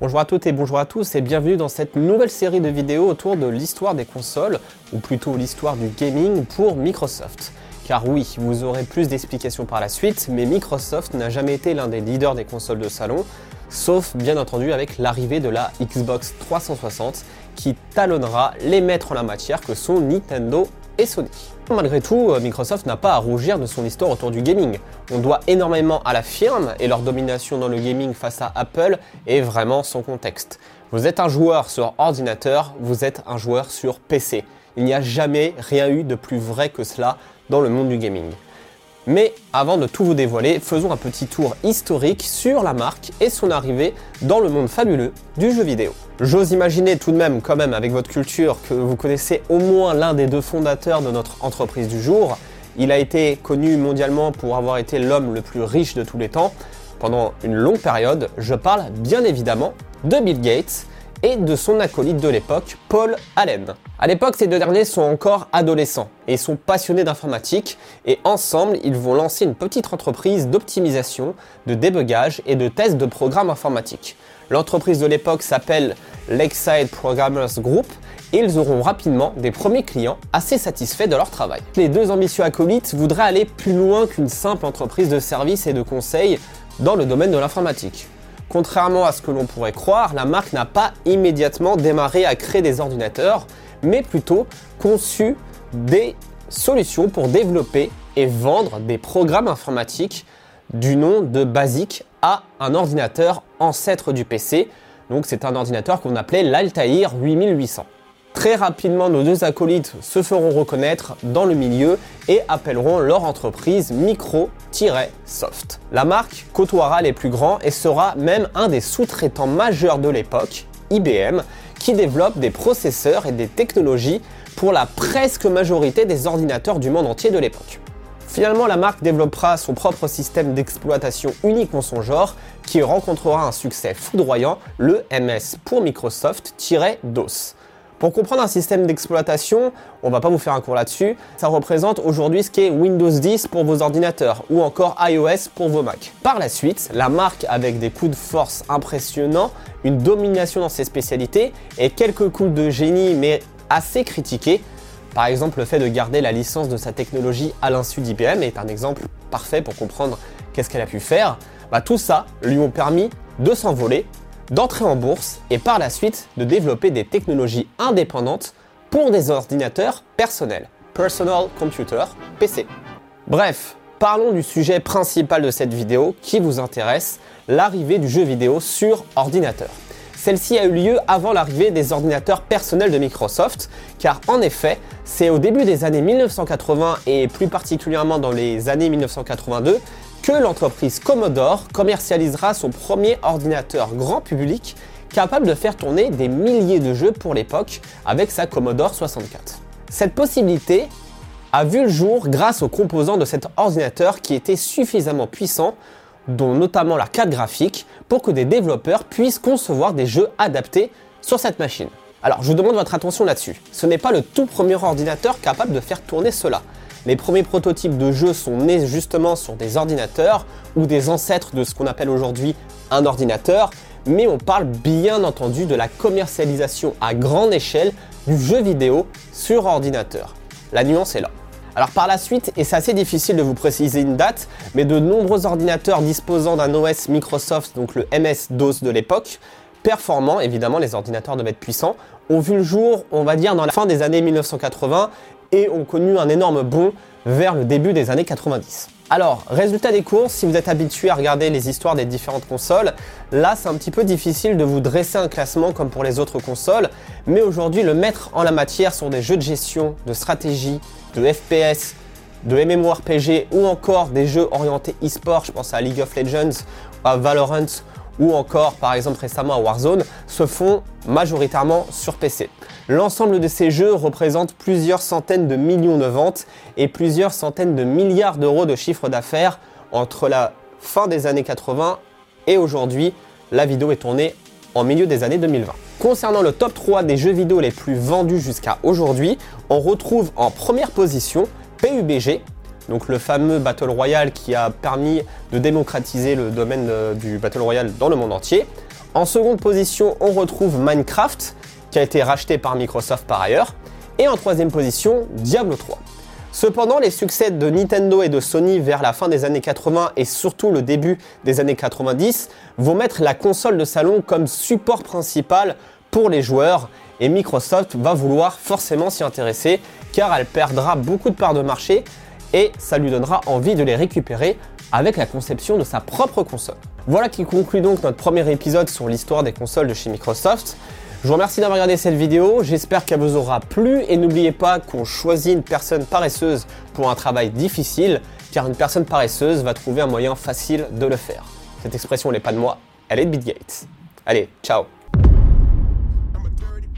Bonjour à toutes et bonjour à tous et bienvenue dans cette nouvelle série de vidéos autour de l'histoire des consoles, ou plutôt l'histoire du gaming pour Microsoft. Car oui, vous aurez plus d'explications par la suite, mais Microsoft n'a jamais été l'un des leaders des consoles de salon, sauf bien entendu avec l'arrivée de la Xbox 360 qui talonnera les maîtres en la matière que sont Nintendo et Sony. Malgré tout, euh, Microsoft n'a pas à rougir de son histoire autour du gaming. On doit énormément à la firme et leur domination dans le gaming face à Apple est vraiment son contexte. Vous êtes un joueur sur ordinateur, vous êtes un joueur sur PC. Il n'y a jamais rien eu de plus vrai que cela dans le monde du gaming. Mais avant de tout vous dévoiler, faisons un petit tour historique sur la marque et son arrivée dans le monde fabuleux du jeu vidéo. J'ose imaginer tout de même, quand même, avec votre culture, que vous connaissez au moins l'un des deux fondateurs de notre entreprise du jour. Il a été connu mondialement pour avoir été l'homme le plus riche de tous les temps pendant une longue période. Je parle bien évidemment de Bill Gates et de son acolyte de l'époque, Paul Allen. À l'époque, ces deux derniers sont encore adolescents et sont passionnés d'informatique et ensemble, ils vont lancer une petite entreprise d'optimisation, de débugage et de test de programmes informatiques. L'entreprise de l'époque s'appelle Lakeside Programmers Group et ils auront rapidement des premiers clients assez satisfaits de leur travail. Les deux ambitieux acolytes voudraient aller plus loin qu'une simple entreprise de services et de conseils dans le domaine de l'informatique. Contrairement à ce que l'on pourrait croire, la marque n'a pas immédiatement démarré à créer des ordinateurs, mais plutôt conçu des solutions pour développer et vendre des programmes informatiques du nom de BASIC à un ordinateur ancêtre du PC. Donc c'est un ordinateur qu'on appelait l'Altair 8800. Très rapidement, nos deux acolytes se feront reconnaître dans le milieu et appelleront leur entreprise Micro-Soft. La marque côtoiera les plus grands et sera même un des sous-traitants majeurs de l'époque, IBM, qui développe des processeurs et des technologies pour la presque majorité des ordinateurs du monde entier de l'époque. Finalement, la marque développera son propre système d'exploitation unique en son genre qui rencontrera un succès foudroyant, le MS pour Microsoft-DOS. Pour comprendre un système d'exploitation, on va pas vous faire un cours là-dessus, ça représente aujourd'hui ce qu'est Windows 10 pour vos ordinateurs ou encore iOS pour vos Mac. Par la suite, la marque avec des coups de force impressionnants, une domination dans ses spécialités et quelques coups de génie mais assez critiqués. Par exemple, le fait de garder la licence de sa technologie à l'insu d'IBM est un exemple parfait pour comprendre qu'est-ce qu'elle a pu faire. Bah, tout ça lui ont permis de s'envoler d'entrer en bourse et par la suite de développer des technologies indépendantes pour des ordinateurs personnels. Personal Computer, PC. Bref, parlons du sujet principal de cette vidéo qui vous intéresse, l'arrivée du jeu vidéo sur ordinateur. Celle-ci a eu lieu avant l'arrivée des ordinateurs personnels de Microsoft, car en effet, c'est au début des années 1980 et plus particulièrement dans les années 1982 l'entreprise Commodore commercialisera son premier ordinateur grand public capable de faire tourner des milliers de jeux pour l'époque avec sa Commodore 64. Cette possibilité a vu le jour grâce aux composants de cet ordinateur qui étaient suffisamment puissants, dont notamment la carte graphique, pour que des développeurs puissent concevoir des jeux adaptés sur cette machine. Alors je vous demande votre attention là-dessus. Ce n'est pas le tout premier ordinateur capable de faire tourner cela. Les premiers prototypes de jeux sont nés justement sur des ordinateurs ou des ancêtres de ce qu'on appelle aujourd'hui un ordinateur, mais on parle bien entendu de la commercialisation à grande échelle du jeu vidéo sur ordinateur. La nuance est là. Alors par la suite, et c'est assez difficile de vous préciser une date, mais de nombreux ordinateurs disposant d'un OS Microsoft, donc le MS-DOS de l'époque, performants, évidemment les ordinateurs devaient être puissants, ont vu le jour, on va dire, dans la fin des années 1980 et ont connu un énorme bond vers le début des années 90. Alors, résultat des courses, si vous êtes habitué à regarder les histoires des différentes consoles, là c'est un petit peu difficile de vous dresser un classement comme pour les autres consoles, mais aujourd'hui le mettre en la matière sur des jeux de gestion, de stratégie, de FPS, de MMORPG ou encore des jeux orientés e-sport, je pense à League of Legends, à Valorant ou encore par exemple récemment à Warzone se font majoritairement sur PC. L'ensemble de ces jeux représente plusieurs centaines de millions de ventes et plusieurs centaines de milliards d'euros de chiffre d'affaires entre la fin des années 80 et aujourd'hui. La vidéo est tournée en milieu des années 2020. Concernant le top 3 des jeux vidéo les plus vendus jusqu'à aujourd'hui, on retrouve en première position PUBG, donc le fameux Battle Royale qui a permis de démocratiser le domaine du Battle Royale dans le monde entier. En seconde position, on retrouve Minecraft, qui a été racheté par Microsoft par ailleurs. Et en troisième position, Diablo 3. Cependant, les succès de Nintendo et de Sony vers la fin des années 80 et surtout le début des années 90 vont mettre la console de salon comme support principal pour les joueurs et Microsoft va vouloir forcément s'y intéresser car elle perdra beaucoup de parts de marché et ça lui donnera envie de les récupérer avec la conception de sa propre console. Voilà qui conclut donc notre premier épisode sur l'histoire des consoles de chez Microsoft. Je vous remercie d'avoir regardé cette vidéo, j'espère qu'elle vous aura plu et n'oubliez pas qu'on choisit une personne paresseuse pour un travail difficile car une personne paresseuse va trouver un moyen facile de le faire. Cette expression n'est pas de moi, elle est de Bill Allez, ciao